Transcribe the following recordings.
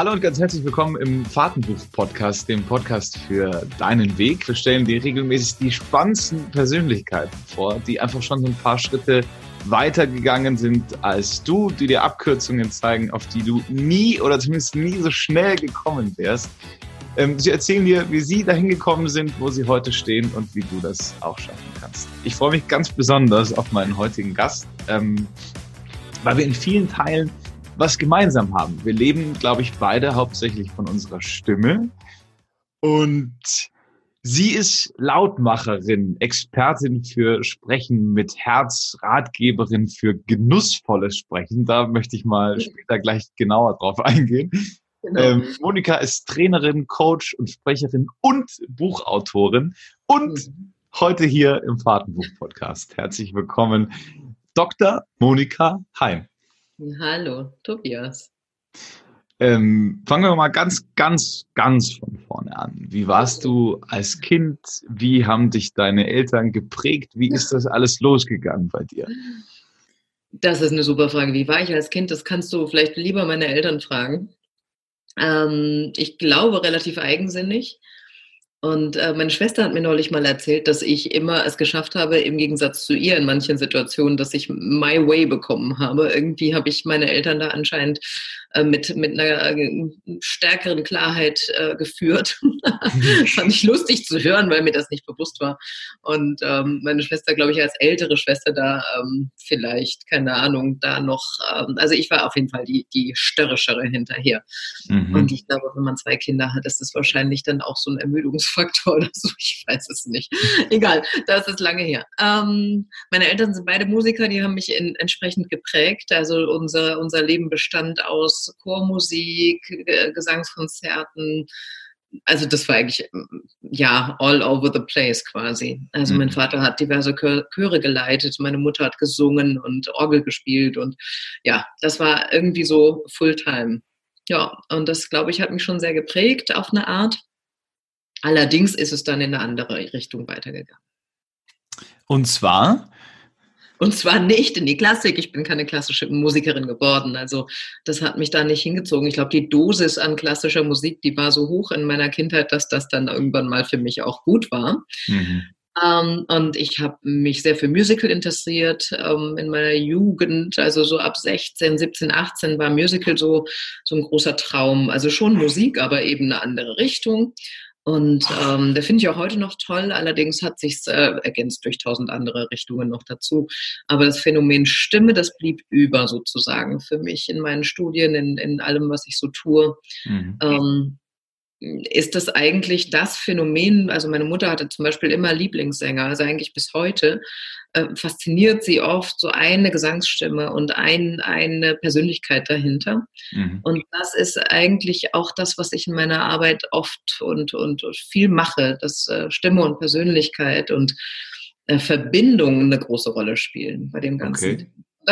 Hallo und ganz herzlich willkommen im Fahrtenbuch-Podcast, dem Podcast für deinen Weg. Wir stellen dir regelmäßig die spannendsten Persönlichkeiten vor, die einfach schon so ein paar Schritte weitergegangen sind als du, die dir Abkürzungen zeigen, auf die du nie oder zumindest nie so schnell gekommen wärst. Ähm, sie erzählen dir, wie sie dahin gekommen sind, wo sie heute stehen und wie du das auch schaffen kannst. Ich freue mich ganz besonders auf meinen heutigen Gast, ähm, weil wir in vielen Teilen was gemeinsam haben. Wir leben, glaube ich, beide hauptsächlich von unserer Stimme. Und sie ist Lautmacherin, Expertin für Sprechen mit Herz, Ratgeberin für genussvolles Sprechen. Da möchte ich mal später gleich genauer drauf eingehen. Genau. Ähm, Monika ist Trainerin, Coach und Sprecherin und Buchautorin und mhm. heute hier im Fahrtenbuch-Podcast. Herzlich willkommen, Dr. Monika Heim. Hallo, Tobias. Ähm, fangen wir mal ganz, ganz, ganz von vorne an. Wie warst du als Kind? Wie haben dich deine Eltern geprägt? Wie ist das alles losgegangen bei dir? Das ist eine super Frage. Wie war ich als Kind? Das kannst du vielleicht lieber meine Eltern fragen. Ähm, ich glaube relativ eigensinnig. Und äh, meine Schwester hat mir neulich mal erzählt, dass ich immer es geschafft habe, im Gegensatz zu ihr in manchen Situationen, dass ich my way bekommen habe. Irgendwie habe ich meine Eltern da anscheinend äh, mit, mit einer äh, stärkeren Klarheit äh, geführt. Fand ich lustig zu hören, weil mir das nicht bewusst war. Und ähm, meine Schwester, glaube ich, als ältere Schwester da ähm, vielleicht, keine Ahnung, da noch, ähm, also ich war auf jeden Fall die, die störrischere hinterher. Mhm. Und ich glaube, wenn man zwei Kinder hat, ist das wahrscheinlich dann auch so ein Ermüdungsfaktor oder so. Ich weiß es nicht. Egal, das ist lange her. Ähm, meine Eltern sind beide Musiker, die haben mich in, entsprechend geprägt. Also unser, unser Leben bestand aus Chormusik, Gesangskonzerten. Also das war eigentlich, ja, all over the place quasi. Also mein mhm. Vater hat diverse Chöre geleitet, meine Mutter hat gesungen und Orgel gespielt und ja, das war irgendwie so Fulltime. Ja, und das, glaube ich, hat mich schon sehr geprägt auf eine Art. Allerdings ist es dann in eine andere Richtung weitergegangen. Und zwar? Und zwar nicht in die Klassik. Ich bin keine klassische Musikerin geworden. Also das hat mich da nicht hingezogen. Ich glaube, die Dosis an klassischer Musik, die war so hoch in meiner Kindheit, dass das dann irgendwann mal für mich auch gut war. Mhm. Ähm, und ich habe mich sehr für Musical interessiert ähm, in meiner Jugend. Also so ab 16, 17, 18 war Musical so, so ein großer Traum. Also schon Musik, aber eben eine andere Richtung. Und ähm, der finde ich auch heute noch toll. Allerdings hat sich äh, ergänzt durch tausend andere Richtungen noch dazu. Aber das Phänomen Stimme, das blieb über sozusagen für mich in meinen Studien, in, in allem, was ich so tue. Mhm. Ähm, ist das eigentlich das Phänomen, also meine Mutter hatte zum Beispiel immer Lieblingssänger, also eigentlich bis heute, äh, fasziniert sie oft so eine Gesangsstimme und ein, eine Persönlichkeit dahinter. Mhm. Und das ist eigentlich auch das, was ich in meiner Arbeit oft und, und viel mache, dass äh, Stimme und Persönlichkeit und äh, Verbindung eine große Rolle spielen bei dem Ganzen. Okay.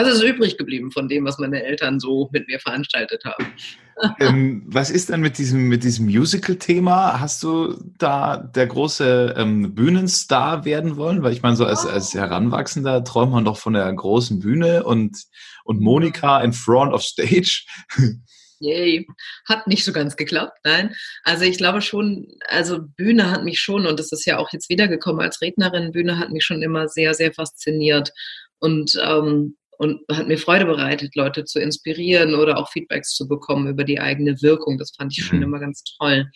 Das ist übrig geblieben von dem, was meine Eltern so mit mir veranstaltet haben. ähm, was ist denn mit diesem, mit diesem Musical-Thema? Hast du da der große ähm, Bühnenstar werden wollen? Weil ich meine, so als, als Heranwachsender träumt man doch von der großen Bühne und, und Monika in front of stage. Yay. Hat nicht so ganz geklappt, nein. Also ich glaube schon, also Bühne hat mich schon, und das ist ja auch jetzt wiedergekommen als Rednerin, Bühne hat mich schon immer sehr, sehr fasziniert. Und ähm, und hat mir Freude bereitet, Leute zu inspirieren oder auch Feedbacks zu bekommen über die eigene Wirkung. Das fand ich schon mhm. immer ganz toll.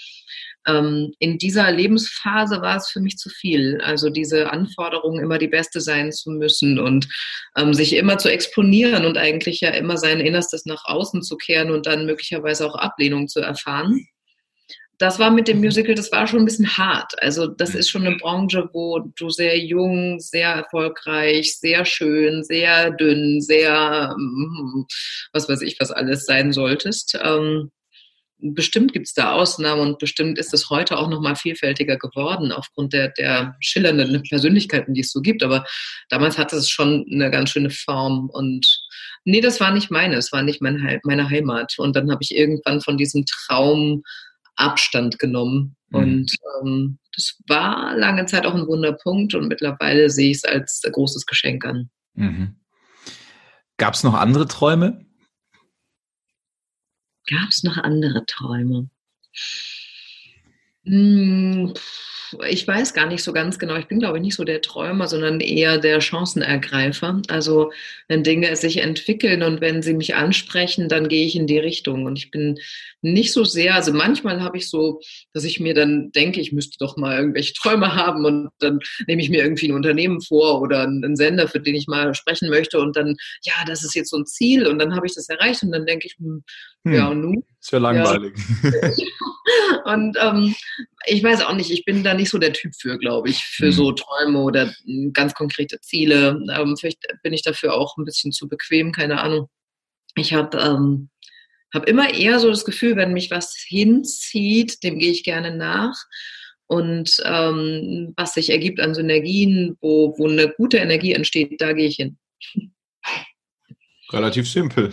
Ähm, in dieser Lebensphase war es für mich zu viel. Also diese Anforderung, immer die Beste sein zu müssen und ähm, sich immer zu exponieren und eigentlich ja immer sein Innerstes nach außen zu kehren und dann möglicherweise auch Ablehnung zu erfahren das war mit dem mhm. Musical, das war schon ein bisschen hart. Also das ist schon eine Branche, wo du sehr jung, sehr erfolgreich, sehr schön, sehr dünn, sehr, mm, was weiß ich, was alles sein solltest. Ähm, bestimmt gibt es da Ausnahmen und bestimmt ist es heute auch noch mal vielfältiger geworden aufgrund der, der schillernden Persönlichkeiten, die es so gibt. Aber damals hatte es schon eine ganz schöne Form und nee, das war nicht meine, es war nicht mein, meine Heimat. Und dann habe ich irgendwann von diesem Traum Abstand genommen. Mhm. Und ähm, das war lange Zeit auch ein Wunderpunkt und mittlerweile sehe ich es als großes Geschenk an. Mhm. Gab es noch andere Träume? Gab es noch andere Träume? Hm, ich weiß gar nicht so ganz genau. Ich bin, glaube ich, nicht so der Träumer, sondern eher der Chancenergreifer. Also wenn Dinge sich entwickeln und wenn sie mich ansprechen, dann gehe ich in die Richtung. Und ich bin nicht so sehr, also manchmal habe ich so, dass ich mir dann denke, ich müsste doch mal irgendwelche Träume haben und dann nehme ich mir irgendwie ein Unternehmen vor oder einen Sender, für den ich mal sprechen möchte und dann, ja, das ist jetzt so ein Ziel und dann habe ich das erreicht und dann denke ich, hm, ja, und nun? Ist ja langweilig. Ja. und ähm, ich weiß auch nicht, ich bin da nicht so der Typ für, glaube ich, für mhm. so Träume oder hm, ganz konkrete Ziele. Ähm, vielleicht bin ich dafür auch ein bisschen zu bequem, keine Ahnung. Ich habe ähm, hab immer eher so das Gefühl, wenn mich was hinzieht, dem gehe ich gerne nach. Und ähm, was sich ergibt an Synergien, wo, wo eine gute Energie entsteht, da gehe ich hin. Relativ simpel.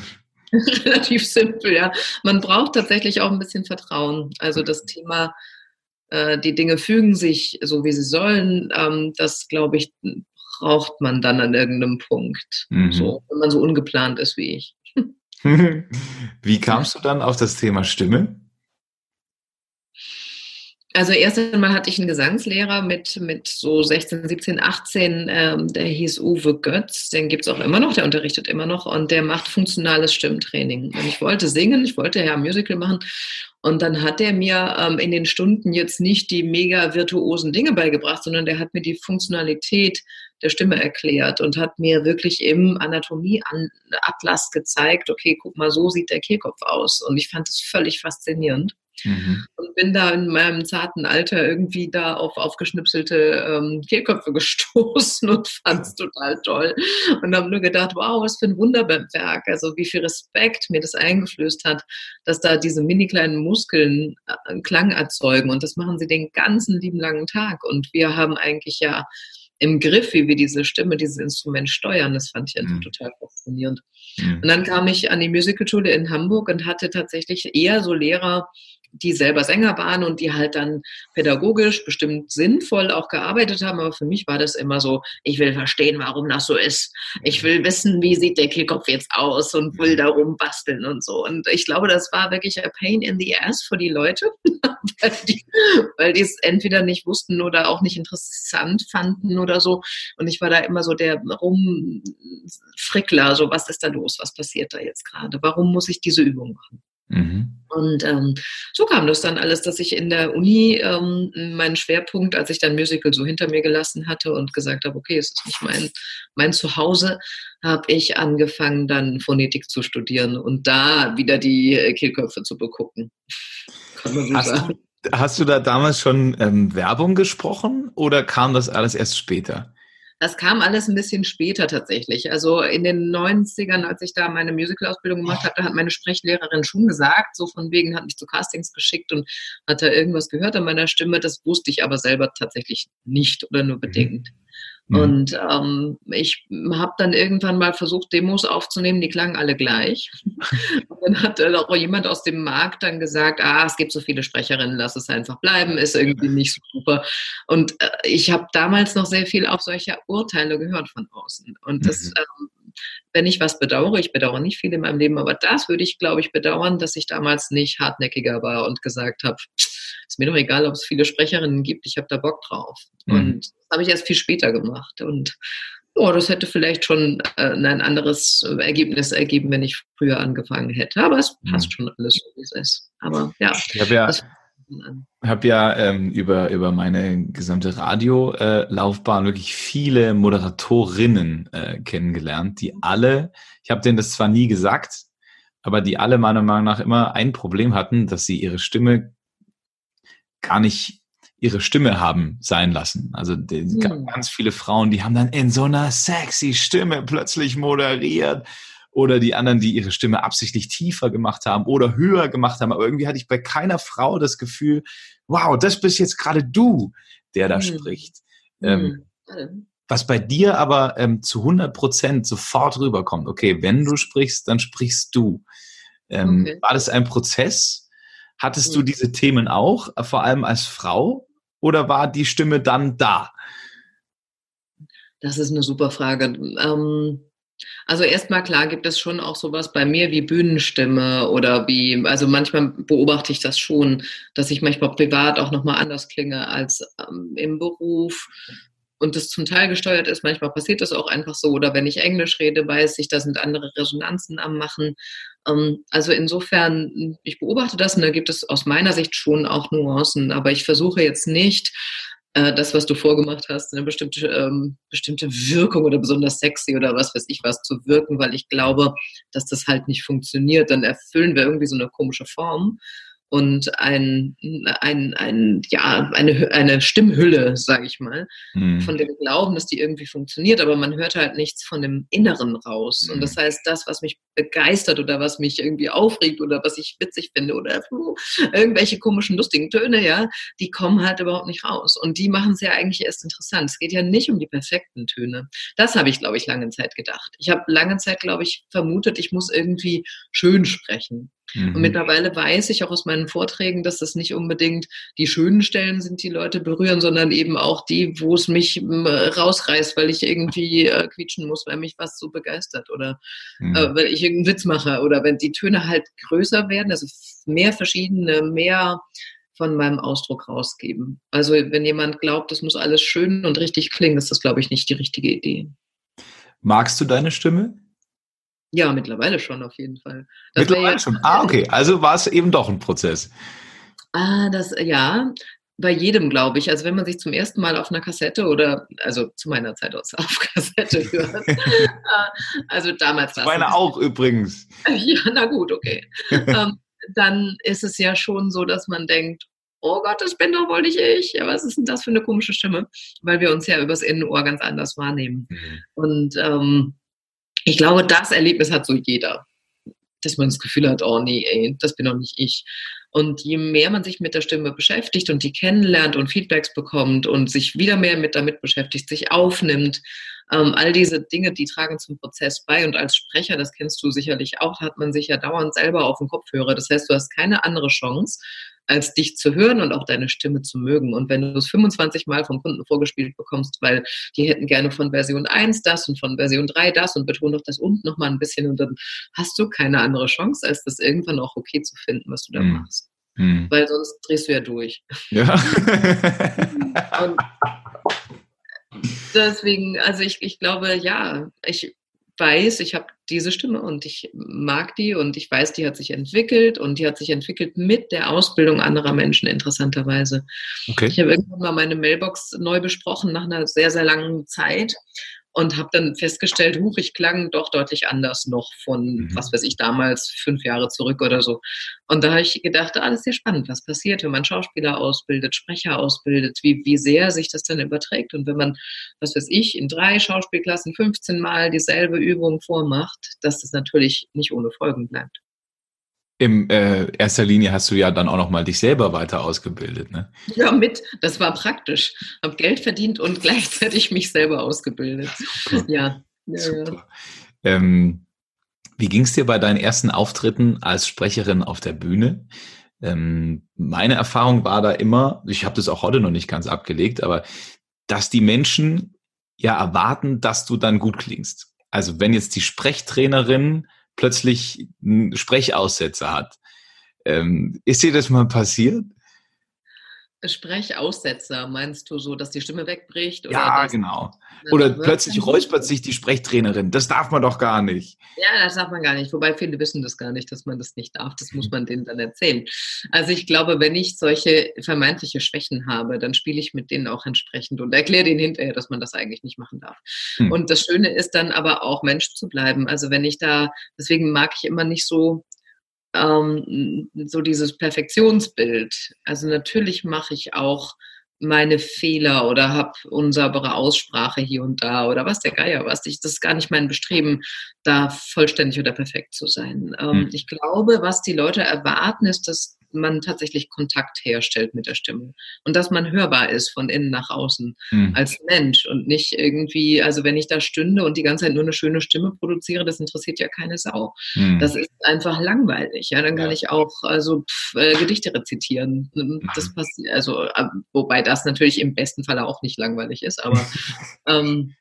Relativ simpel, ja. Man braucht tatsächlich auch ein bisschen Vertrauen. Also das Thema, äh, die Dinge fügen sich so, wie sie sollen, ähm, das, glaube ich, braucht man dann an irgendeinem Punkt. Mhm. So, wenn man so ungeplant ist wie ich. wie kamst du dann auf das Thema Stimme? Also erst einmal hatte ich einen Gesangslehrer mit, mit so 16, 17, 18, ähm, der hieß Uwe Götz, den gibt es auch immer noch, der unterrichtet immer noch und der macht funktionales Stimmtraining. Und ich wollte singen, ich wollte ja ein Musical machen und dann hat er mir ähm, in den Stunden jetzt nicht die mega virtuosen Dinge beigebracht, sondern der hat mir die Funktionalität der Stimme erklärt und hat mir wirklich im Anatomieatlas gezeigt, okay, guck mal, so sieht der Kehlkopf aus. Und ich fand es völlig faszinierend. Mhm. Und bin da in meinem zarten Alter irgendwie da auf aufgeschnipselte ähm, Kehlköpfe gestoßen und fand es total toll. Und habe nur gedacht, wow, was für ein Wunderwerk. Also wie viel Respekt mir das eingeflößt hat, dass da diese mini kleinen Muskeln äh, Klang erzeugen. Und das machen sie den ganzen lieben langen Tag. Und wir haben eigentlich ja im Griff, wie wir diese Stimme, dieses Instrument steuern. Das fand ich mhm. total faszinierend. Mhm. Und dann kam ich an die Musicalschule in Hamburg und hatte tatsächlich eher so Lehrer, die selber Sänger waren und die halt dann pädagogisch bestimmt sinnvoll auch gearbeitet haben. Aber für mich war das immer so, ich will verstehen, warum das so ist. Ich will wissen, wie sieht der Kehlkopf jetzt aus und will darum basteln und so. Und ich glaube, das war wirklich a pain in the ass für die Leute, weil die weil die es entweder nicht wussten oder auch nicht interessant fanden oder so. Und ich war da immer so der Rumfrickler, so was ist da los, was passiert da jetzt gerade? Warum muss ich diese Übung machen? Mhm. Und ähm, so kam das dann alles, dass ich in der Uni ähm, meinen Schwerpunkt, als ich dann Musical so hinter mir gelassen hatte und gesagt habe, okay, es ist nicht mein, mein Zuhause, habe ich angefangen, dann Phonetik zu studieren und da wieder die äh, Kehlköpfe zu begucken. Kann man so hast, sagen. Du, hast du da damals schon ähm, Werbung gesprochen oder kam das alles erst später? Das kam alles ein bisschen später tatsächlich. Also in den 90ern, als ich da meine Musical-Ausbildung gemacht hatte, hat meine Sprechlehrerin schon gesagt, so von wegen hat mich zu Castings geschickt und hat da irgendwas gehört an meiner Stimme. Das wusste ich aber selber tatsächlich nicht oder nur bedingt. Mhm. Mhm. Und ähm, ich habe dann irgendwann mal versucht, Demos aufzunehmen, die klangen alle gleich. und dann hat auch jemand aus dem Markt dann gesagt, ah, es gibt so viele Sprecherinnen, lass es einfach bleiben, ist irgendwie nicht so super. Und äh, ich habe damals noch sehr viel auf solche Urteile gehört von außen. Und das mhm. ähm, wenn ich was bedauere, ich bedauere nicht viel in meinem Leben, aber das würde ich, glaube ich, bedauern, dass ich damals nicht hartnäckiger war und gesagt habe, ist mir doch egal, ob es viele Sprecherinnen gibt, ich habe da Bock drauf. Mhm. Und das habe ich erst viel später gemacht. Und oh, das hätte vielleicht schon äh, ein anderes Ergebnis ergeben, wenn ich früher angefangen hätte. Aber es passt mhm. schon alles, so wie es ist. Aber ja. Ich habe ja, habe ja ähm, über, über meine gesamte Radiolaufbahn äh, wirklich viele Moderatorinnen äh, kennengelernt, die alle, ich habe denen das zwar nie gesagt, aber die alle meiner Meinung nach immer ein Problem hatten, dass sie ihre Stimme gar nicht ihre Stimme haben sein lassen. Also die, hm. ganz viele Frauen, die haben dann in so einer sexy Stimme plötzlich moderiert oder die anderen, die ihre Stimme absichtlich tiefer gemacht haben oder höher gemacht haben. Aber irgendwie hatte ich bei keiner Frau das Gefühl, wow, das bist jetzt gerade du, der da mhm. spricht. Ähm, mhm. was bei dir aber ähm, zu 100 Prozent sofort rüberkommt. Okay, wenn du sprichst, dann sprichst du. Ähm, okay. War das ein Prozess? Hattest mhm. du diese Themen auch, äh, vor allem als Frau? Oder war die Stimme dann da? Das ist eine super Frage. Ähm Also erstmal klar gibt es schon auch sowas bei mir wie Bühnenstimme oder wie, also manchmal beobachte ich das schon, dass ich manchmal privat auch nochmal anders klinge als ähm, im Beruf und das zum Teil gesteuert ist. Manchmal passiert das auch einfach so. Oder wenn ich Englisch rede, weiß ich, da sind andere Resonanzen am Machen. Ähm, also insofern, ich beobachte das und da gibt es aus meiner Sicht schon auch Nuancen. Aber ich versuche jetzt nicht, äh, das, was du vorgemacht hast, eine bestimmte, ähm, bestimmte Wirkung oder besonders sexy oder was weiß ich was zu wirken, weil ich glaube, dass das halt nicht funktioniert. Dann erfüllen wir irgendwie so eine komische Form und ein, ein, ein, ja, eine, eine Stimmhülle, sage ich mal, mhm. von dem Glauben, dass die irgendwie funktioniert, aber man hört halt nichts von dem Inneren raus. Mhm. Und das heißt, das, was mich begeistert oder was mich irgendwie aufregt oder was ich witzig finde oder irgendwelche komischen, lustigen Töne, ja, die kommen halt überhaupt nicht raus. Und die machen es ja eigentlich erst interessant. Es geht ja nicht um die perfekten Töne. Das habe ich, glaube ich, lange Zeit gedacht. Ich habe lange Zeit, glaube ich, vermutet, ich muss irgendwie schön sprechen. Mhm. Und mittlerweile weiß ich auch aus meinen Vorträgen, dass das nicht unbedingt die schönen Stellen sind, die Leute berühren, sondern eben auch die, wo es mich ähm, rausreißt, weil ich irgendwie äh, quietschen muss, weil mich was so begeistert oder mhm. äh, weil ich irgendeinen Witz mache oder wenn die Töne halt größer werden, also mehr verschiedene, mehr von meinem Ausdruck rausgeben. Also wenn jemand glaubt, das muss alles schön und richtig klingen, ist das, glaube ich, nicht die richtige Idee. Magst du deine Stimme? Ja, mittlerweile schon auf jeden Fall. Das mittlerweile ja, schon. Ah, okay. Also war es eben doch ein Prozess. Ah, das, ja, bei jedem, glaube ich. Also wenn man sich zum ersten Mal auf einer Kassette oder, also zu meiner Zeit aus auf Kassette hört. Ah, also damals. Meine auch übrigens. Ja, na gut, okay. ähm, dann ist es ja schon so, dass man denkt, oh Gott, das bin doch wohl nicht ich. Ja, was ist denn das für eine komische Stimme? Weil wir uns ja übers Innenohr ganz anders wahrnehmen. Mhm. Und ähm, ich glaube, das Erlebnis hat so jeder, dass man das Gefühl hat, oh nee, ey, das bin doch nicht ich. Und je mehr man sich mit der Stimme beschäftigt und die kennenlernt und Feedbacks bekommt und sich wieder mehr mit damit beschäftigt, sich aufnimmt, ähm, all diese Dinge, die tragen zum Prozess bei. Und als Sprecher, das kennst du sicherlich auch, hat man sich ja dauernd selber auf den Kopfhörer. Das heißt, du hast keine andere Chance, als dich zu hören und auch deine Stimme zu mögen. Und wenn du es 25 Mal vom Kunden vorgespielt bekommst, weil die hätten gerne von Version 1 das und von Version 3 das und betonen doch das und noch mal ein bisschen und dann hast du keine andere Chance, als das irgendwann auch okay zu finden, was du da hm. machst. Hm. Weil sonst drehst du ja durch. Ja. und deswegen, also ich, ich glaube, ja, ich weiß, ich habe diese Stimme und ich mag die und ich weiß, die hat sich entwickelt und die hat sich entwickelt mit der Ausbildung anderer Menschen interessanterweise. Okay. Ich habe irgendwann mal meine Mailbox neu besprochen nach einer sehr, sehr langen Zeit und habe dann festgestellt, huch, ich klang doch deutlich anders noch von, mhm. was weiß ich, damals fünf Jahre zurück oder so. Und da habe ich gedacht, ah, das ist ja spannend, was passiert, wenn man Schauspieler ausbildet, Sprecher ausbildet, wie, wie sehr sich das dann überträgt. Und wenn man, was weiß ich, in drei Schauspielklassen 15 Mal dieselbe Übung vormacht, dass das natürlich nicht ohne Folgen bleibt in äh, erster Linie hast du ja dann auch noch mal dich selber weiter ausgebildet, ne? Ja, mit. Das war praktisch. Hab Geld verdient und gleichzeitig mich selber ausgebildet. Super. Ja. ja, Super. Ja. Ähm, wie ging es dir bei deinen ersten Auftritten als Sprecherin auf der Bühne? Ähm, meine Erfahrung war da immer, ich habe das auch heute noch nicht ganz abgelegt, aber dass die Menschen ja erwarten, dass du dann gut klingst. Also wenn jetzt die Sprechtrainerin plötzlich einen Sprechaussetzer hat. Ähm, ist dir das mal passiert? Sprechaussetzer, meinst du so, dass die Stimme wegbricht? Oder ja, genau. Oder plötzlich räuspert sich die Sprechtrainerin. Das darf man doch gar nicht. Ja, das darf man gar nicht. Wobei viele wissen das gar nicht, dass man das nicht darf. Das muss man denen dann erzählen. Also ich glaube, wenn ich solche vermeintliche Schwächen habe, dann spiele ich mit denen auch entsprechend und erkläre denen hinterher, dass man das eigentlich nicht machen darf. Hm. Und das Schöne ist dann aber auch Mensch zu bleiben. Also wenn ich da, deswegen mag ich immer nicht so ähm, so dieses Perfektionsbild. Also natürlich mache ich auch meine Fehler oder habe unsaubere Aussprache hier und da oder was der Geier was. Ich, das ist gar nicht mein Bestreben, da vollständig oder perfekt zu sein. Ähm, hm. Ich glaube, was die Leute erwarten, ist, dass man tatsächlich Kontakt herstellt mit der Stimme und dass man hörbar ist von innen nach außen mhm. als Mensch und nicht irgendwie, also wenn ich da stünde und die ganze Zeit nur eine schöne Stimme produziere, das interessiert ja keine Sau. Mhm. Das ist einfach langweilig. Ja, dann kann ja. ich auch also pff, äh, Gedichte rezitieren. Mhm. Das passiert, also äh, wobei das natürlich im besten Falle auch nicht langweilig ist, aber ähm,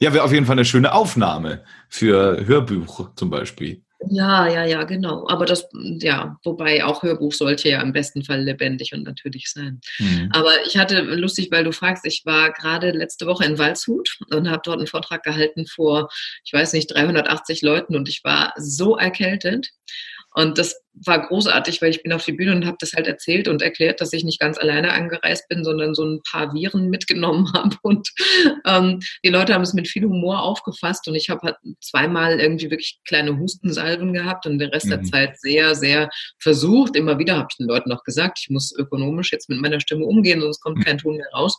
Ja, wäre auf jeden Fall eine schöne Aufnahme für Hörbuch zum Beispiel. Ja, ja, ja, genau. Aber das, ja, wobei auch Hörbuch sollte ja im besten Fall lebendig und natürlich sein. Mhm. Aber ich hatte, lustig, weil du fragst, ich war gerade letzte Woche in Waldshut und habe dort einen Vortrag gehalten vor, ich weiß nicht, 380 Leuten und ich war so erkältet. Und das war großartig, weil ich bin auf die Bühne und habe das halt erzählt und erklärt, dass ich nicht ganz alleine angereist bin, sondern so ein paar Viren mitgenommen habe. Und ähm, die Leute haben es mit viel Humor aufgefasst und ich habe halt zweimal irgendwie wirklich kleine Hustensalven gehabt und den Rest mhm. der Zeit sehr, sehr versucht. Immer wieder habe ich den Leuten noch gesagt, ich muss ökonomisch jetzt mit meiner Stimme umgehen, sonst kommt kein Ton mehr raus.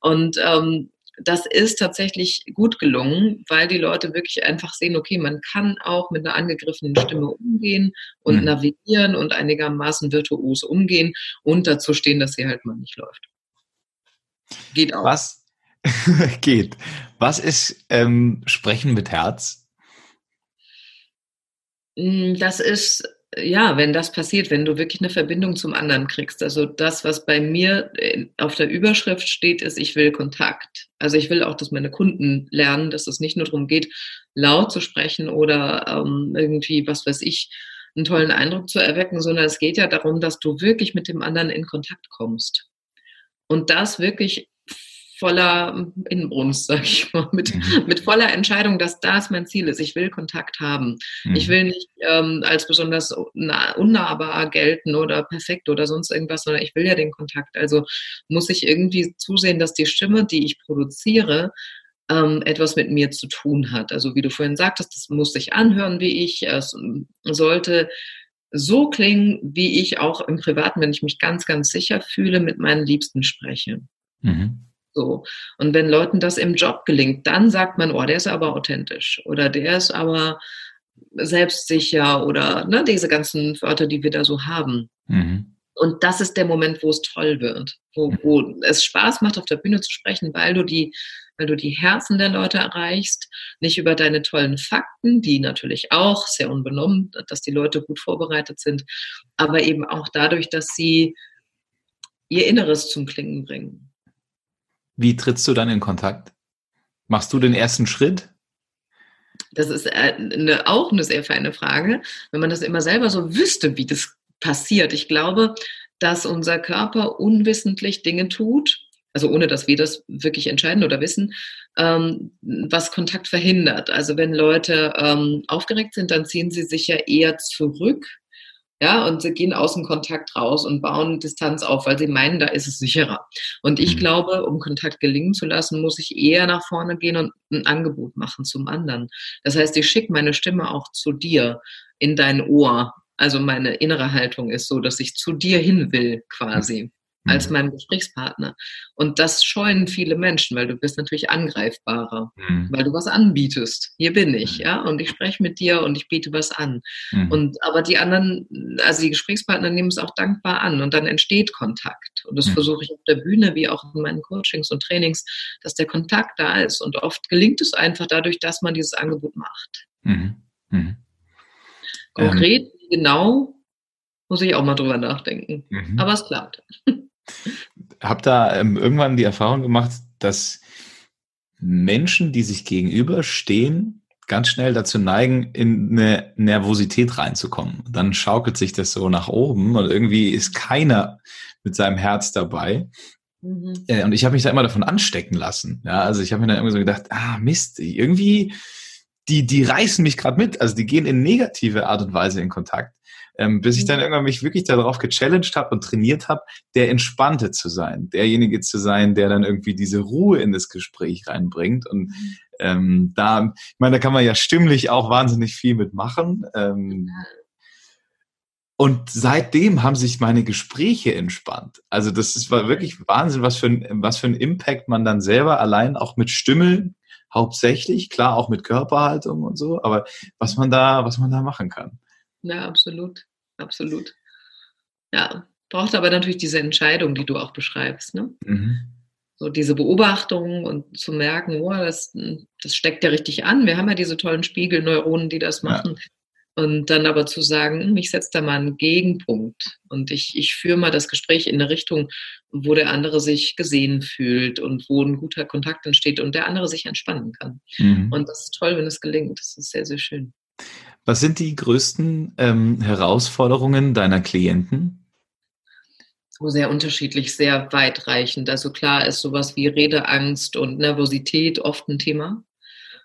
Und ähm, das ist tatsächlich gut gelungen, weil die Leute wirklich einfach sehen, okay, man kann auch mit einer angegriffenen Stimme umgehen und mhm. navigieren und einigermaßen virtuos umgehen und dazu stehen, dass sie halt mal nicht läuft. Geht auch. Was geht? Was ist ähm, Sprechen mit Herz? Hm, das ist ja, wenn das passiert, wenn du wirklich eine Verbindung zum anderen kriegst. Also das, was bei mir auf der Überschrift steht, ist, ich will Kontakt. Also ich will auch, dass meine Kunden lernen, dass es nicht nur darum geht, laut zu sprechen oder ähm, irgendwie, was weiß ich, einen tollen Eindruck zu erwecken, sondern es geht ja darum, dass du wirklich mit dem anderen in Kontakt kommst. Und das wirklich voller Inbrunst, sag ich mal, mit, mhm. mit voller Entscheidung, dass das mein Ziel ist. Ich will Kontakt haben. Mhm. Ich will nicht ähm, als besonders unnahbar gelten oder perfekt oder sonst irgendwas, sondern ich will ja den Kontakt. Also muss ich irgendwie zusehen, dass die Stimme, die ich produziere, ähm, etwas mit mir zu tun hat. Also wie du vorhin sagtest, das muss sich anhören wie ich. Es sollte so klingen, wie ich auch im Privaten, wenn ich mich ganz, ganz sicher fühle, mit meinen Liebsten spreche. Mhm. So. Und wenn Leuten das im Job gelingt, dann sagt man, oh, der ist aber authentisch oder der ist aber selbstsicher oder ne, diese ganzen Wörter, die wir da so haben. Mhm. Und das ist der Moment, wo es toll wird, wo, mhm. wo es Spaß macht, auf der Bühne zu sprechen, weil du die, weil du die Herzen der Leute erreichst, nicht über deine tollen Fakten, die natürlich auch sehr unbenommen, dass die Leute gut vorbereitet sind, aber eben auch dadurch, dass sie ihr Inneres zum Klingen bringen. Wie trittst du dann in Kontakt? Machst du den ersten Schritt? Das ist eine, auch eine sehr feine Frage, wenn man das immer selber so wüsste, wie das passiert. Ich glaube, dass unser Körper unwissentlich Dinge tut, also ohne dass wir das wirklich entscheiden oder wissen, ähm, was Kontakt verhindert. Also wenn Leute ähm, aufgeregt sind, dann ziehen sie sich ja eher zurück ja, und sie gehen aus dem Kontakt raus und bauen Distanz auf, weil sie meinen, da ist es sicherer. Und ich mhm. glaube, um Kontakt gelingen zu lassen, muss ich eher nach vorne gehen und ein Angebot machen zum anderen. Das heißt, ich schicke meine Stimme auch zu dir in dein Ohr. Also meine innere Haltung ist so, dass ich zu dir hin will, quasi als mhm. meinem Gesprächspartner. Und das scheuen viele Menschen, weil du bist natürlich angreifbarer, mhm. weil du was anbietest. Hier bin ich, mhm. ja, und ich spreche mit dir und ich biete was an. Mhm. Und aber die anderen, also die Gesprächspartner nehmen es auch dankbar an und dann entsteht Kontakt. Und das mhm. versuche ich auf der Bühne wie auch in meinen Coachings und Trainings, dass der Kontakt da ist. Und oft gelingt es einfach dadurch, dass man dieses Angebot macht. Mhm. Konkret, ähm. genau, muss ich auch mal drüber nachdenken. Aber es klappt. habe da ähm, irgendwann die Erfahrung gemacht, dass Menschen, die sich gegenüberstehen, ganz schnell dazu neigen, in eine Nervosität reinzukommen. Dann schaukelt sich das so nach oben und irgendwie ist keiner mit seinem Herz dabei. Mhm. Äh, und ich habe mich da immer davon anstecken lassen. Ja, also ich habe mir dann immer so gedacht, ah Mist, irgendwie die die reißen mich gerade mit. Also die gehen in negative Art und Weise in Kontakt ähm, bis ich dann mhm. irgendwann mich wirklich darauf gechallenged habe und trainiert habe, der Entspannte zu sein, derjenige zu sein, der dann irgendwie diese Ruhe in das Gespräch reinbringt. Und mhm. ähm, da, ich meine, da kann man ja stimmlich auch wahnsinnig viel mitmachen. Ähm, und seitdem haben sich meine Gespräche entspannt. Also das ist, war wirklich Wahnsinn, was für, ein, was für ein Impact man dann selber allein auch mit Stimme hauptsächlich, klar auch mit Körperhaltung und so, aber was man da, was man da machen kann. Ja, absolut absolut. Ja, braucht aber natürlich diese Entscheidung, die du auch beschreibst. Ne? Mhm. So diese Beobachtung und zu merken, oh, das, das steckt ja richtig an. Wir haben ja diese tollen Spiegelneuronen, die das machen. Ja. Und dann aber zu sagen, hm, ich setze da mal einen Gegenpunkt und ich, ich führe mal das Gespräch in eine Richtung, wo der andere sich gesehen fühlt und wo ein guter Kontakt entsteht und der andere sich entspannen kann. Mhm. Und das ist toll, wenn es gelingt. Das ist sehr, sehr schön. Was sind die größten ähm, Herausforderungen deiner Klienten? Sehr unterschiedlich, sehr weitreichend. Also klar ist sowas wie Redeangst und Nervosität oft ein Thema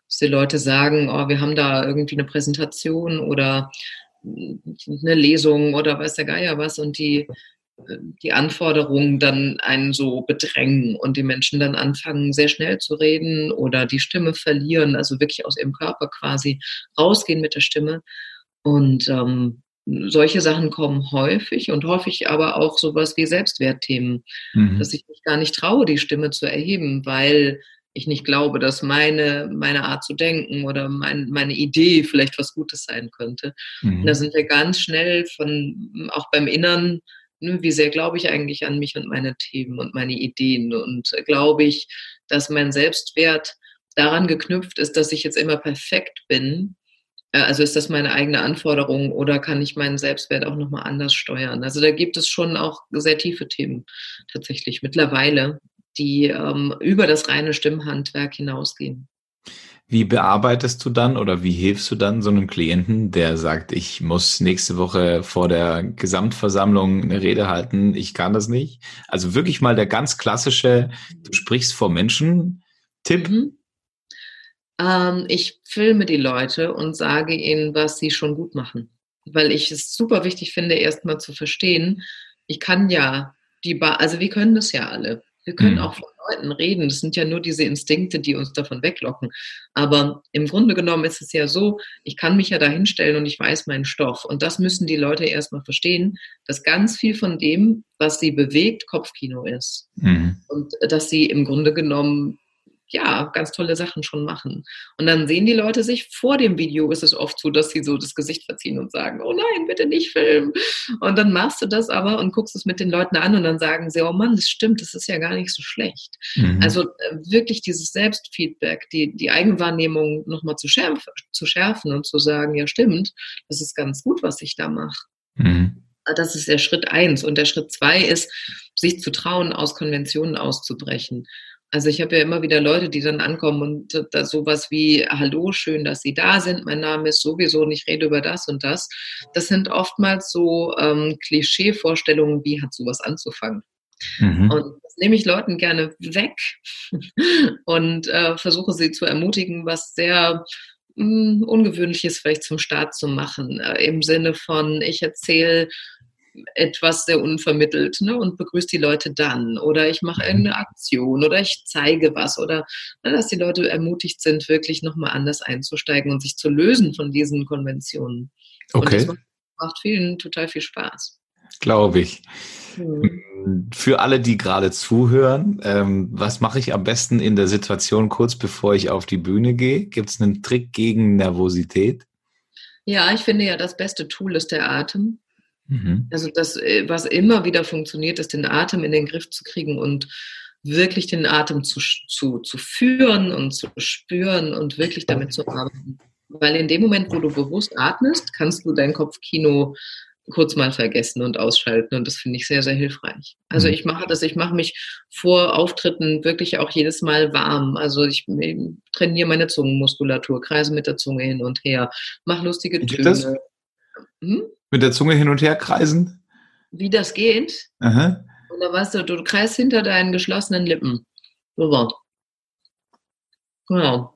dass die Leute sagen, oh, wir haben da irgendwie eine Präsentation oder eine Lesung oder weiß der Geier was und die, die Anforderungen dann einen so bedrängen und die Menschen dann anfangen, sehr schnell zu reden oder die Stimme verlieren, also wirklich aus ihrem Körper quasi rausgehen mit der Stimme. Und ähm, solche Sachen kommen häufig und häufig aber auch sowas wie Selbstwertthemen, mhm. dass ich mich gar nicht traue, die Stimme zu erheben, weil ich nicht glaube, dass meine, meine Art zu denken oder mein, meine Idee vielleicht was Gutes sein könnte. Mhm. Da sind wir ganz schnell von, auch beim Innern, ne, wie sehr glaube ich eigentlich an mich und meine Themen und meine Ideen und glaube ich, dass mein Selbstwert daran geknüpft ist, dass ich jetzt immer perfekt bin. Äh, also ist das meine eigene Anforderung oder kann ich meinen Selbstwert auch nochmal anders steuern? Also da gibt es schon auch sehr tiefe Themen tatsächlich mittlerweile die ähm, über das reine Stimmhandwerk hinausgehen. Wie bearbeitest du dann oder wie hilfst du dann so einem Klienten, der sagt, ich muss nächste Woche vor der Gesamtversammlung eine Rede halten, ich kann das nicht? Also wirklich mal der ganz klassische, du sprichst vor Menschen, Tipp. Mhm. Ähm, ich filme die Leute und sage ihnen, was sie schon gut machen. Weil ich es super wichtig finde, erstmal zu verstehen, ich kann ja die, ba also wir können das ja alle. Wir können mhm. auch von Leuten reden. Das sind ja nur diese Instinkte, die uns davon weglocken. Aber im Grunde genommen ist es ja so, ich kann mich ja da hinstellen und ich weiß meinen Stoff. Und das müssen die Leute erstmal verstehen, dass ganz viel von dem, was sie bewegt, Kopfkino ist. Mhm. Und dass sie im Grunde genommen ja, ganz tolle Sachen schon machen. Und dann sehen die Leute sich, vor dem Video ist es oft so, dass sie so das Gesicht verziehen und sagen, oh nein, bitte nicht filmen. Und dann machst du das aber und guckst es mit den Leuten an und dann sagen sie, oh Mann, das stimmt, das ist ja gar nicht so schlecht. Mhm. Also äh, wirklich dieses Selbstfeedback, die, die Eigenwahrnehmung nochmal zu, schärf, zu schärfen und zu sagen, ja stimmt, das ist ganz gut, was ich da mache. Mhm. Das ist der Schritt eins. Und der Schritt zwei ist, sich zu trauen, aus Konventionen auszubrechen. Also ich habe ja immer wieder Leute, die dann ankommen und da sowas wie, hallo, schön, dass Sie da sind, mein Name ist sowieso und ich rede über das und das. Das sind oftmals so ähm, Klischee-Vorstellungen, wie hat sowas anzufangen. Mhm. Und das nehme ich Leuten gerne weg und äh, versuche sie zu ermutigen, was sehr mh, hm, Ungewöhnliches vielleicht zum Start zu machen. Äh, Im Sinne von, ich erzähle etwas sehr unvermittelt ne, und begrüße die Leute dann. Oder ich mache irgendeine Aktion oder ich zeige was. Oder ne, dass die Leute ermutigt sind, wirklich nochmal anders einzusteigen und sich zu lösen von diesen Konventionen. Okay. Und das macht vielen total viel Spaß. Glaube ich. Mhm. Für alle, die gerade zuhören, ähm, was mache ich am besten in der Situation kurz bevor ich auf die Bühne gehe? Gibt es einen Trick gegen Nervosität? Ja, ich finde ja, das beste Tool ist der Atem. Mhm. Also das, äh, was immer wieder funktioniert, ist den Atem in den Griff zu kriegen und wirklich den Atem zu, zu, zu führen und zu spüren und wirklich damit zu arbeiten. Weil in dem Moment, wo du bewusst atmest, kannst du dein Kopfkino kurz mal vergessen und ausschalten und das finde ich sehr, sehr hilfreich. Also mhm. ich mache das, ich mache mich vor Auftritten wirklich auch jedes Mal warm. Also ich trainiere meine Zungenmuskulatur, kreise mit der Zunge hin und her, mache lustige Töne. Hm? Mit der Zunge hin und her kreisen? Wie das geht? Aha. Und da weißt du, du kreist hinter deinen geschlossenen Lippen. So. Genau.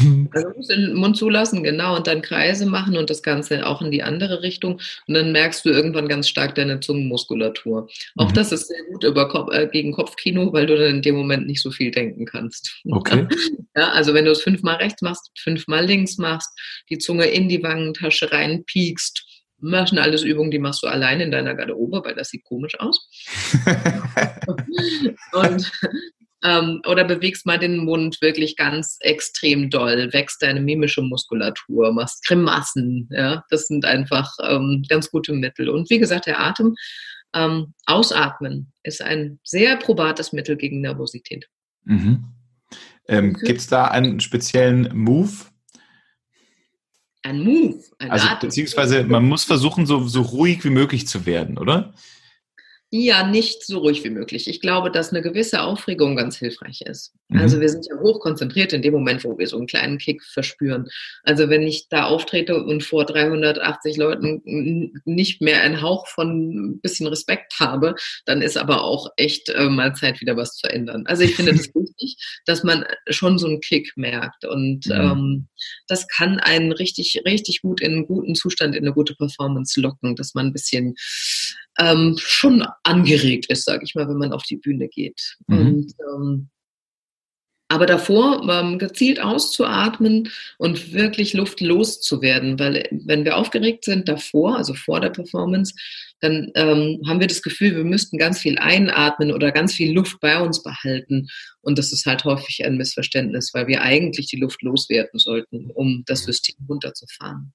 Also du musst den Mund zulassen, genau, und dann Kreise machen und das Ganze auch in die andere Richtung. Und dann merkst du irgendwann ganz stark deine Zungenmuskulatur. Auch mhm. das ist sehr gut über Kopf, äh, gegen Kopfkino, weil du dann in dem Moment nicht so viel denken kannst. Okay. Ja, also wenn du es fünfmal rechts machst, fünfmal links machst, die Zunge in die Wangentasche reinpiekst, machst du alles Übungen, die machst du allein in deiner Garderobe, weil das sieht komisch aus. und ähm, oder bewegst mal den Mund wirklich ganz extrem doll, wächst deine mimische Muskulatur, machst Grimassen. Ja? Das sind einfach ähm, ganz gute Mittel. Und wie gesagt, der Atem, ähm, ausatmen ist ein sehr probates Mittel gegen Nervosität. Mhm. Ähm, Gibt es da einen speziellen Move? ein Move. Ein also beziehungsweise man muss versuchen, so, so ruhig wie möglich zu werden, oder? Ja, nicht so ruhig wie möglich. Ich glaube, dass eine gewisse Aufregung ganz hilfreich ist. Mhm. Also wir sind ja hoch konzentriert in dem Moment, wo wir so einen kleinen Kick verspüren. Also wenn ich da auftrete und vor 380 Leuten nicht mehr einen Hauch von ein bisschen Respekt habe, dann ist aber auch echt äh, mal Zeit, wieder was zu ändern. Also ich finde das wichtig, dass man schon so einen Kick merkt. Und mhm. ähm, das kann einen richtig, richtig gut in einen guten Zustand, in eine gute Performance locken, dass man ein bisschen ähm, schon angeregt ist, sage ich mal, wenn man auf die Bühne geht. Mhm. Und, ähm, aber davor ähm, gezielt auszuatmen und wirklich Luft loszuwerden, weil wenn wir aufgeregt sind davor, also vor der Performance, dann ähm, haben wir das Gefühl, wir müssten ganz viel einatmen oder ganz viel Luft bei uns behalten. Und das ist halt häufig ein Missverständnis, weil wir eigentlich die Luft loswerden sollten, um das System runterzufahren.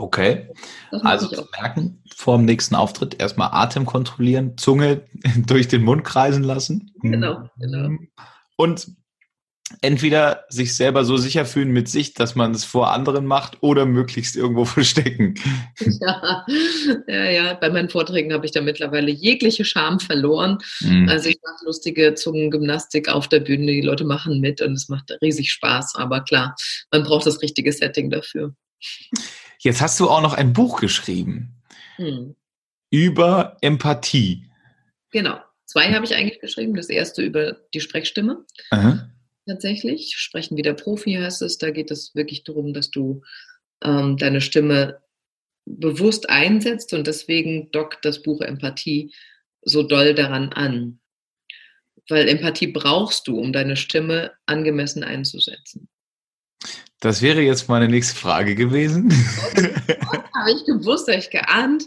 Okay. Also zu merken, vor dem nächsten Auftritt erstmal Atem kontrollieren, Zunge durch den Mund kreisen lassen. Genau, genau. Und entweder sich selber so sicher fühlen mit sich, dass man es vor anderen macht oder möglichst irgendwo verstecken. Ja, ja, ja. bei meinen Vorträgen habe ich da mittlerweile jegliche Scham verloren. Mhm. Also ich mache lustige Zungengymnastik auf der Bühne, die Leute machen mit und es macht riesig Spaß. Aber klar, man braucht das richtige Setting dafür. Jetzt hast du auch noch ein Buch geschrieben hm. über Empathie. Genau. Zwei habe ich eigentlich geschrieben. Das erste über die Sprechstimme. Aha. Tatsächlich. Sprechen wie der Profi heißt es. Da geht es wirklich darum, dass du ähm, deine Stimme bewusst einsetzt und deswegen dockt das Buch Empathie so doll daran an. Weil Empathie brauchst du, um deine Stimme angemessen einzusetzen. Das wäre jetzt meine nächste Frage gewesen. Habe ich gewusst, habe ich geahnt.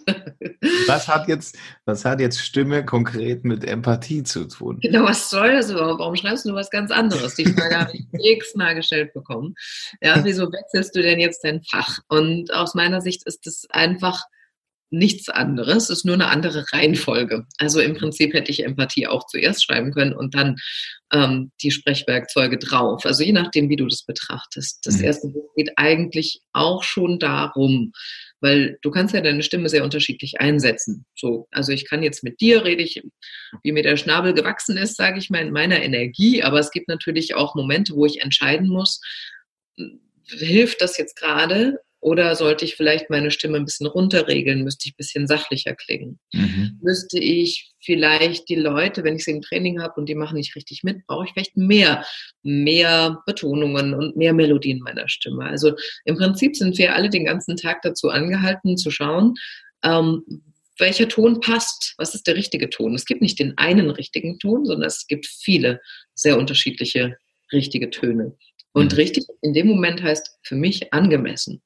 Was hat, jetzt, was hat jetzt Stimme konkret mit Empathie zu tun? Genau, was soll das überhaupt? Warum schreibst du was ganz anderes? Die Frage habe ich x-mal gestellt bekommen. Ja, wieso wechselst du denn jetzt dein Fach? Und aus meiner Sicht ist es einfach nichts anderes, ist nur eine andere Reihenfolge. Also im Prinzip hätte ich Empathie auch zuerst schreiben können und dann ähm, die Sprechwerkzeuge drauf. Also je nachdem, wie du das betrachtest. Das mhm. erste Buch geht eigentlich auch schon darum, weil du kannst ja deine Stimme sehr unterschiedlich einsetzen. So, also ich kann jetzt mit dir rede ich, wie mir der Schnabel gewachsen ist, sage ich mal in meiner Energie, aber es gibt natürlich auch Momente, wo ich entscheiden muss, hilft das jetzt gerade oder sollte ich vielleicht meine Stimme ein bisschen runterregeln? Müsste ich ein bisschen sachlicher klingen? Mhm. Müsste ich vielleicht die Leute, wenn ich sie im Training habe und die machen nicht richtig mit, brauche ich vielleicht mehr, mehr Betonungen und mehr Melodien meiner Stimme. Also im Prinzip sind wir alle den ganzen Tag dazu angehalten zu schauen, ähm, welcher Ton passt, was ist der richtige Ton. Es gibt nicht den einen richtigen Ton, sondern es gibt viele sehr unterschiedliche richtige Töne. Und mhm. richtig in dem Moment heißt für mich angemessen.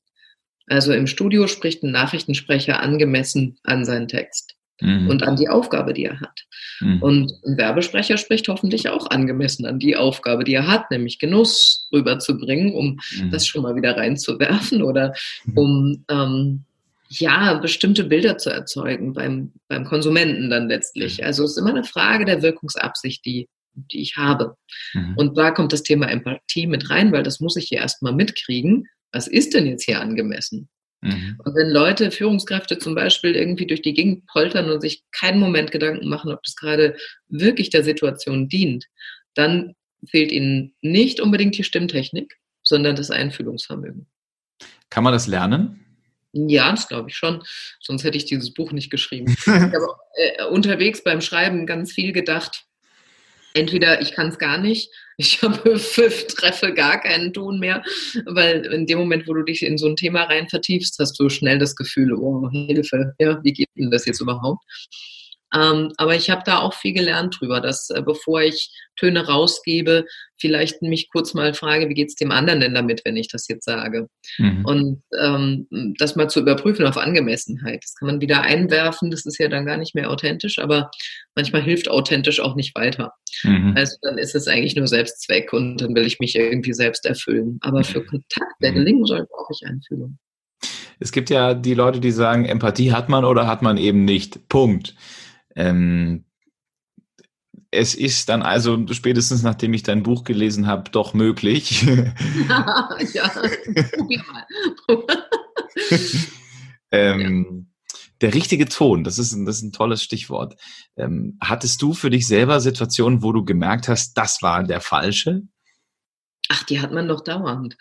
Also im Studio spricht ein Nachrichtensprecher angemessen an seinen Text mhm. und an die Aufgabe, die er hat. Mhm. Und ein Werbesprecher spricht hoffentlich auch angemessen an die Aufgabe, die er hat, nämlich Genuss rüberzubringen, um mhm. das schon mal wieder reinzuwerfen oder um ähm, ja, bestimmte Bilder zu erzeugen beim, beim Konsumenten dann letztlich. Also es ist immer eine Frage der Wirkungsabsicht, die, die ich habe. Mhm. Und da kommt das Thema Empathie mit rein, weil das muss ich ja erstmal mitkriegen was ist denn jetzt hier angemessen? Mhm. Und wenn Leute, Führungskräfte zum Beispiel irgendwie durch die Gegend poltern und sich keinen Moment Gedanken machen, ob das gerade wirklich der Situation dient, dann fehlt ihnen nicht unbedingt die Stimmtechnik, sondern das Einfühlungsvermögen. Kann man das lernen? Ja, das glaube ich schon. Sonst hätte ich dieses Buch nicht geschrieben. ich habe äh, unterwegs beim Schreiben ganz viel gedacht, entweder ich kann es gar nicht, ich habe treffe gar keinen Ton mehr, weil in dem Moment, wo du dich in so ein Thema rein vertiefst, hast du schnell das Gefühl, oh, Hilfe, ja, wie geht denn das jetzt überhaupt? Ähm, aber ich habe da auch viel gelernt drüber, dass äh, bevor ich Töne rausgebe, vielleicht mich kurz mal frage, wie geht es dem anderen denn damit, wenn ich das jetzt sage? Mhm. Und ähm, das mal zu überprüfen auf Angemessenheit. Das kann man wieder einwerfen, das ist ja dann gar nicht mehr authentisch, aber manchmal hilft authentisch auch nicht weiter. Mhm. Also dann ist es eigentlich nur Selbstzweck und dann will ich mich irgendwie selbst erfüllen. Aber für mhm. Kontakt, der mhm. gelingen soll, brauche ich Einfühlung. Es gibt ja die Leute, die sagen, Empathie hat man oder hat man eben nicht. Punkt. Ähm, es ist dann also spätestens nachdem ich dein Buch gelesen habe, doch möglich. ja, probier mal. ähm, der richtige Ton, das ist, ein, das ist ein tolles Stichwort. Ähm, hattest du für dich selber Situationen, wo du gemerkt hast, das war der falsche? Ach, die hat man doch dauernd.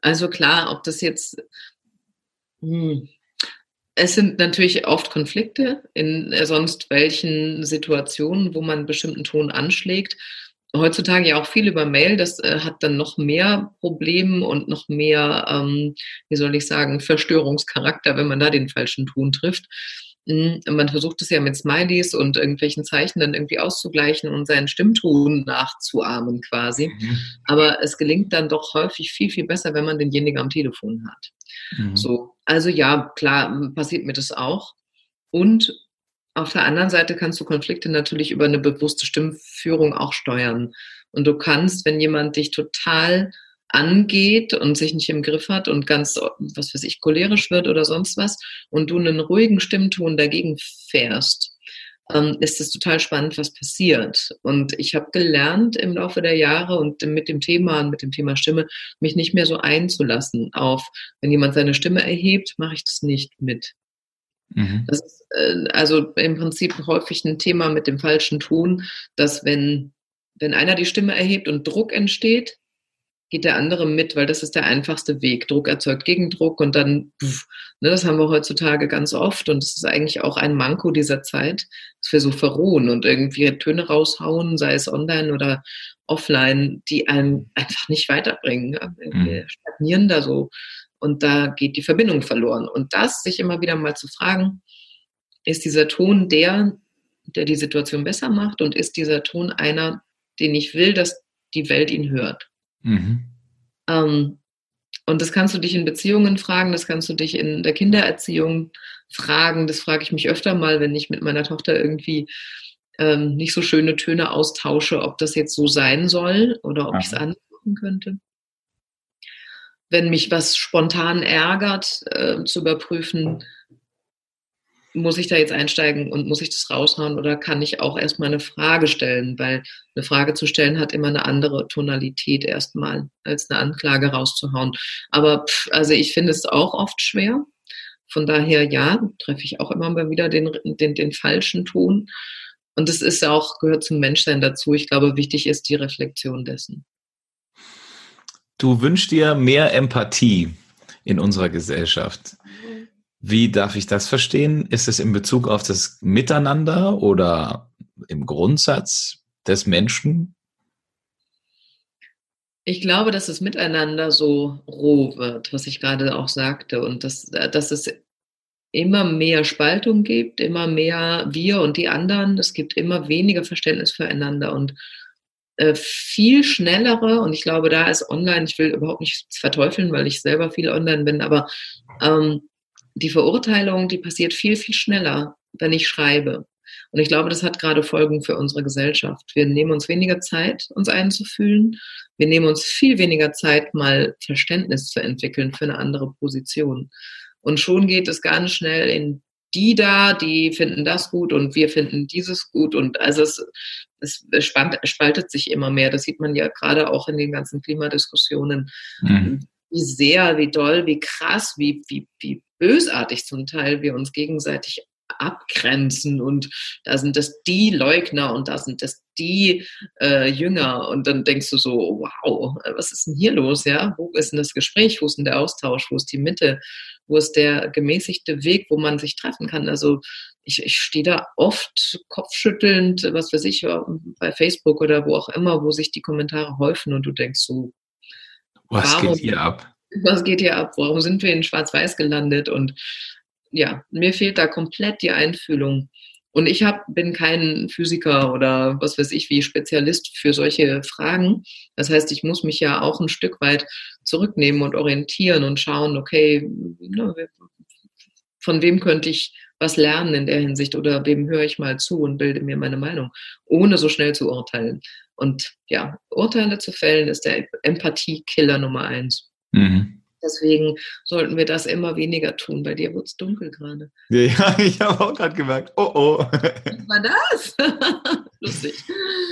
Also klar, ob das jetzt, hm, es sind natürlich oft Konflikte in äh, sonst welchen Situationen, wo man einen bestimmten Ton anschlägt. Heutzutage ja auch viel über Mail, das äh, hat dann noch mehr Probleme und noch mehr, ähm, wie soll ich sagen, Verstörungscharakter, wenn man da den falschen Ton trifft. Man versucht es ja mit Smileys und irgendwelchen Zeichen dann irgendwie auszugleichen und seinen Stimmton nachzuahmen quasi. Mhm. Aber es gelingt dann doch häufig viel, viel besser, wenn man denjenigen am Telefon hat. Mhm. So, also ja, klar, passiert mir das auch. Und auf der anderen Seite kannst du Konflikte natürlich über eine bewusste Stimmführung auch steuern. Und du kannst, wenn jemand dich total angeht und sich nicht im Griff hat und ganz, was weiß ich, cholerisch wird oder sonst was und du einen ruhigen Stimmton dagegen fährst, ähm, ist es total spannend, was passiert. Und ich habe gelernt im Laufe der Jahre und mit dem Thema und mit dem Thema Stimme, mich nicht mehr so einzulassen auf, wenn jemand seine Stimme erhebt, mache ich das nicht mit. Mhm. Das ist äh, also im Prinzip häufig ein Thema mit dem falschen Ton, dass wenn, wenn einer die Stimme erhebt und Druck entsteht, geht der andere mit, weil das ist der einfachste Weg. Druck erzeugt Gegendruck und dann, pff, ne, das haben wir heutzutage ganz oft und das ist eigentlich auch ein Manko dieser Zeit, dass wir so verruhen und irgendwie Töne raushauen, sei es online oder offline, die einem einfach nicht weiterbringen. Mhm. Wir stagnieren da so und da geht die Verbindung verloren. Und das, sich immer wieder mal zu fragen, ist dieser Ton der, der die Situation besser macht und ist dieser Ton einer, den ich will, dass die Welt ihn hört? Mhm. Ähm, und das kannst du dich in Beziehungen fragen, das kannst du dich in der Kindererziehung fragen. Das frage ich mich öfter mal, wenn ich mit meiner Tochter irgendwie ähm, nicht so schöne Töne austausche, ob das jetzt so sein soll oder ob ich es anders machen könnte. Wenn mich was spontan ärgert, äh, zu überprüfen, muss ich da jetzt einsteigen und muss ich das raushauen oder kann ich auch erstmal eine Frage stellen? Weil eine Frage zu stellen hat immer eine andere Tonalität erstmal, als eine Anklage rauszuhauen. Aber pff, also ich finde es auch oft schwer. Von daher, ja, treffe ich auch immer mal wieder den, den, den falschen Ton. Und das ist auch, gehört zum Menschsein dazu. Ich glaube, wichtig ist die Reflexion dessen. Du wünschst dir mehr Empathie in unserer Gesellschaft. Wie darf ich das verstehen? Ist es in Bezug auf das Miteinander oder im Grundsatz des Menschen? Ich glaube, dass das Miteinander so roh wird, was ich gerade auch sagte, und dass, dass es immer mehr Spaltung gibt, immer mehr wir und die anderen. Es gibt immer weniger Verständnis füreinander und äh, viel schnellere, und ich glaube, da ist online, ich will überhaupt nichts verteufeln, weil ich selber viel online bin, aber ähm, die Verurteilung, die passiert viel, viel schneller, wenn ich schreibe. Und ich glaube, das hat gerade Folgen für unsere Gesellschaft. Wir nehmen uns weniger Zeit, uns einzufühlen. Wir nehmen uns viel weniger Zeit, mal Verständnis zu entwickeln für eine andere Position. Und schon geht es ganz schnell in die da, die finden das gut und wir finden dieses gut. Und also es, es spaltet sich immer mehr. Das sieht man ja gerade auch in den ganzen Klimadiskussionen. Mhm. Wie sehr, wie doll, wie krass, wie, wie, wie bösartig zum Teil wir uns gegenseitig abgrenzen und da sind das die Leugner und da sind das die äh, Jünger und dann denkst du so, wow, was ist denn hier los, ja? Wo ist denn das Gespräch, wo ist denn der Austausch, wo ist die Mitte, wo ist der gemäßigte Weg, wo man sich treffen kann? Also ich, ich stehe da oft kopfschüttelnd, was weiß ich, bei Facebook oder wo auch immer, wo sich die Kommentare häufen und du denkst so, was warum, geht hier ab? Was geht hier ab? Warum sind wir in Schwarz-Weiß gelandet? Und ja, mir fehlt da komplett die Einfühlung. Und ich hab, bin kein Physiker oder was weiß ich wie Spezialist für solche Fragen. Das heißt, ich muss mich ja auch ein Stück weit zurücknehmen und orientieren und schauen, okay, von wem könnte ich was lernen in der Hinsicht oder wem höre ich mal zu und bilde mir meine Meinung, ohne so schnell zu urteilen. Und ja, Urteile zu fällen ist der Empathie-Killer Nummer eins. Mhm. Deswegen sollten wir das immer weniger tun. Bei dir wird es dunkel gerade. Ja, ich habe auch gerade gemerkt, oh oh. Was war das? Lustig.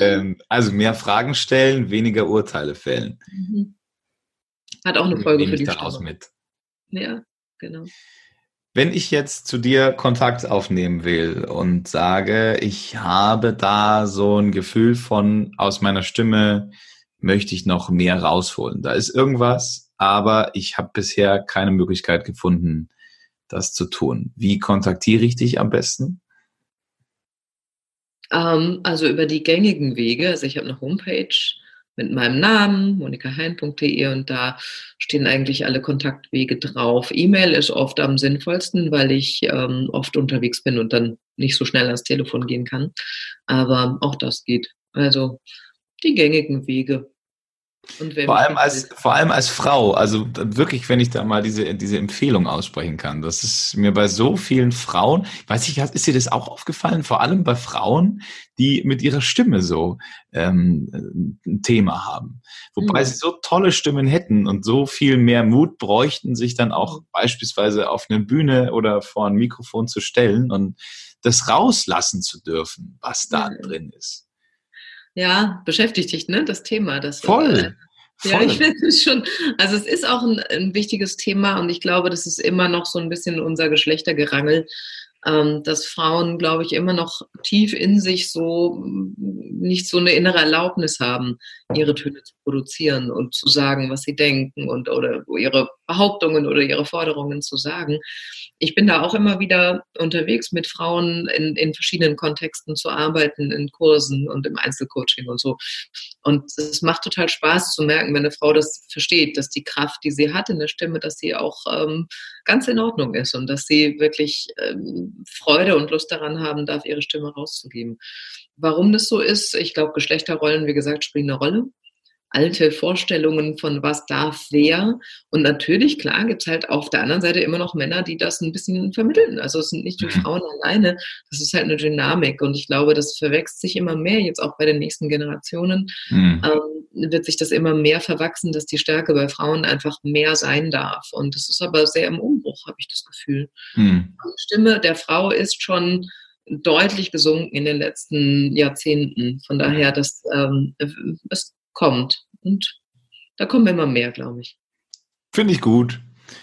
Ähm, also mehr Fragen stellen, weniger Urteile fällen. Mhm. Hat auch eine Folge Nehme für die daraus Stimme. mit. Ja, genau. Wenn ich jetzt zu dir Kontakt aufnehmen will und sage, ich habe da so ein Gefühl von, aus meiner Stimme möchte ich noch mehr rausholen. Da ist irgendwas, aber ich habe bisher keine Möglichkeit gefunden, das zu tun. Wie kontaktiere ich dich am besten? Ähm, also über die gängigen Wege. Also ich habe eine Homepage mit meinem Namen, monikahein.de und da stehen eigentlich alle Kontaktwege drauf. E-Mail ist oft am sinnvollsten, weil ich ähm, oft unterwegs bin und dann nicht so schnell ans Telefon gehen kann. Aber auch das geht. Also die gängigen Wege vor allem als, vor allem als Frau, also wirklich, wenn ich da mal diese, diese Empfehlung aussprechen kann. Das ist mir bei so vielen Frauen, weiß ich, ist dir das auch aufgefallen? Vor allem bei Frauen, die mit ihrer Stimme so ähm, ein Thema haben. Wobei mhm. sie so tolle Stimmen hätten und so viel mehr Mut bräuchten, sich dann auch mhm. beispielsweise auf eine Bühne oder vor ein Mikrofon zu stellen und das rauslassen zu dürfen, was da mhm. drin ist. Ja, beschäftigt dich, ne, das Thema. Das, Voll. Äh, ja, Voll. ich finde es schon, also es ist auch ein, ein, wichtiges Thema und ich glaube, das ist immer noch so ein bisschen unser Geschlechtergerangel, ähm, dass Frauen, glaube ich, immer noch tief in sich so nicht so eine innere Erlaubnis haben, ihre Töne zu produzieren und zu sagen, was sie denken und oder ihre Behauptungen oder ihre Forderungen zu sagen. Ich bin da auch immer wieder unterwegs mit Frauen in, in verschiedenen Kontexten zu arbeiten, in Kursen und im Einzelcoaching und so. Und es macht total Spaß zu merken, wenn eine Frau das versteht, dass die Kraft, die sie hat in der Stimme, dass sie auch ähm, ganz in Ordnung ist und dass sie wirklich ähm, Freude und Lust daran haben darf, ihre Stimme rauszugeben. Warum das so ist, ich glaube, Geschlechterrollen, wie gesagt, spielen eine Rolle alte Vorstellungen von was darf wer. Und natürlich, klar, gibt es halt auf der anderen Seite immer noch Männer, die das ein bisschen vermitteln. Also es sind nicht die mhm. Frauen alleine, das ist halt eine Dynamik. Und ich glaube, das verwächst sich immer mehr, jetzt auch bei den nächsten Generationen, mhm. ähm, wird sich das immer mehr verwachsen, dass die Stärke bei Frauen einfach mehr sein darf. Und das ist aber sehr im Umbruch, habe ich das Gefühl. Mhm. Die Stimme der Frau ist schon deutlich gesunken in den letzten Jahrzehnten. Von daher, das, ähm, es kommt. Und da kommen immer mehr, glaube ich. Finde ich gut.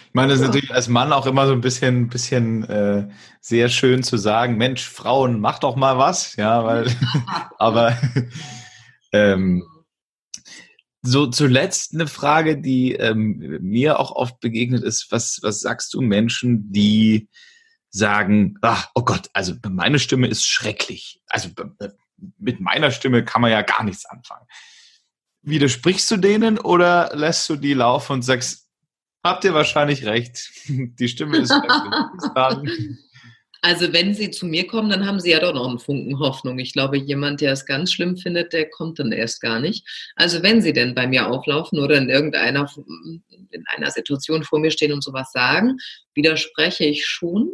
Ich meine, das ist natürlich als Mann auch immer so ein bisschen, bisschen äh, sehr schön zu sagen, Mensch, Frauen, mach doch mal was, ja, weil, aber ähm, so zuletzt eine Frage, die ähm, mir auch oft begegnet ist, was, was sagst du Menschen, die sagen, ach, oh Gott, also meine Stimme ist schrecklich. Also mit meiner Stimme kann man ja gar nichts anfangen. Widersprichst du denen oder lässt du die laufen und sagst, habt ihr wahrscheinlich recht, die Stimme ist Also wenn sie zu mir kommen, dann haben sie ja doch noch einen Funken Hoffnung. Ich glaube, jemand, der es ganz schlimm findet, der kommt dann erst gar nicht. Also wenn sie denn bei mir auflaufen oder in irgendeiner in einer Situation vor mir stehen und sowas sagen, widerspreche ich schon.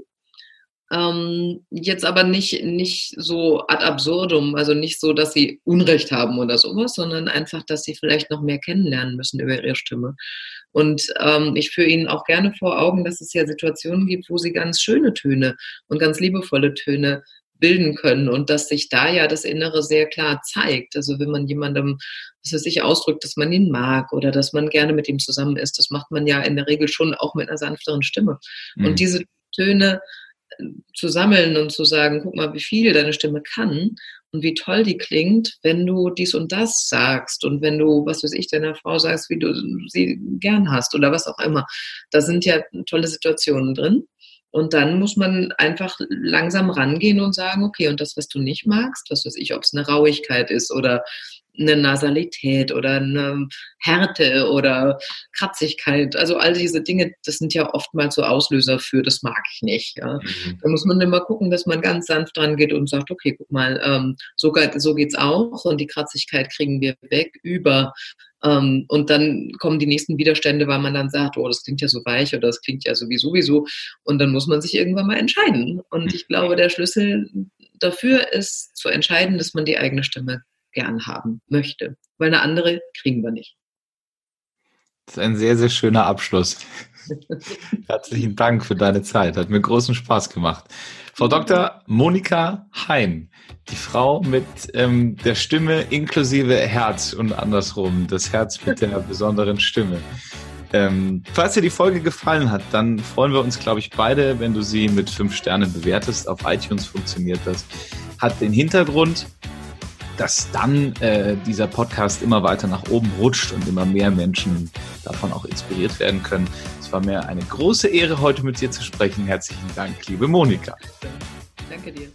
Ähm, jetzt aber nicht, nicht so ad absurdum, also nicht so, dass sie Unrecht haben oder sowas, sondern einfach, dass sie vielleicht noch mehr kennenlernen müssen über ihre Stimme. Und ähm, ich führe ihnen auch gerne vor Augen, dass es ja Situationen gibt, wo sie ganz schöne Töne und ganz liebevolle Töne bilden können und dass sich da ja das Innere sehr klar zeigt. Also wenn man jemandem, dass er sich ausdrückt, dass man ihn mag oder dass man gerne mit ihm zusammen ist, das macht man ja in der Regel schon auch mit einer sanfteren Stimme. Mhm. Und diese Töne zu sammeln und zu sagen, guck mal, wie viel deine Stimme kann und wie toll die klingt, wenn du dies und das sagst und wenn du, was weiß ich, deiner Frau sagst, wie du sie gern hast oder was auch immer. Da sind ja tolle Situationen drin. Und dann muss man einfach langsam rangehen und sagen, okay, und das, was du nicht magst, was weiß ich, ob es eine Rauigkeit ist oder eine Nasalität oder eine Härte oder Kratzigkeit. Also all diese Dinge, das sind ja oftmals so Auslöser für, das mag ich nicht. Ja. Mhm. Da muss man immer gucken, dass man ganz sanft dran geht und sagt, okay, guck mal, ähm, so, so geht's auch und die Kratzigkeit kriegen wir weg über ähm, und dann kommen die nächsten Widerstände, weil man dann sagt, oh, das klingt ja so weich oder das klingt ja sowieso sowieso. Und dann muss man sich irgendwann mal entscheiden. Und ich glaube, der Schlüssel dafür ist zu entscheiden, dass man die eigene Stimme gern haben möchte, weil eine andere kriegen wir nicht. Das ist ein sehr, sehr schöner Abschluss. Herzlichen Dank für deine Zeit. Hat mir großen Spaß gemacht. Frau Dr. Monika Hein, die Frau mit ähm, der Stimme inklusive Herz und andersrum, das Herz mit der besonderen Stimme. Ähm, falls dir die Folge gefallen hat, dann freuen wir uns, glaube ich, beide, wenn du sie mit fünf Sternen bewertest. Auf iTunes funktioniert das. Hat den Hintergrund, dass dann äh, dieser Podcast immer weiter nach oben rutscht und immer mehr Menschen davon auch inspiriert werden können. Es war mir eine große Ehre, heute mit dir zu sprechen. Herzlichen Dank, liebe Monika. Danke dir.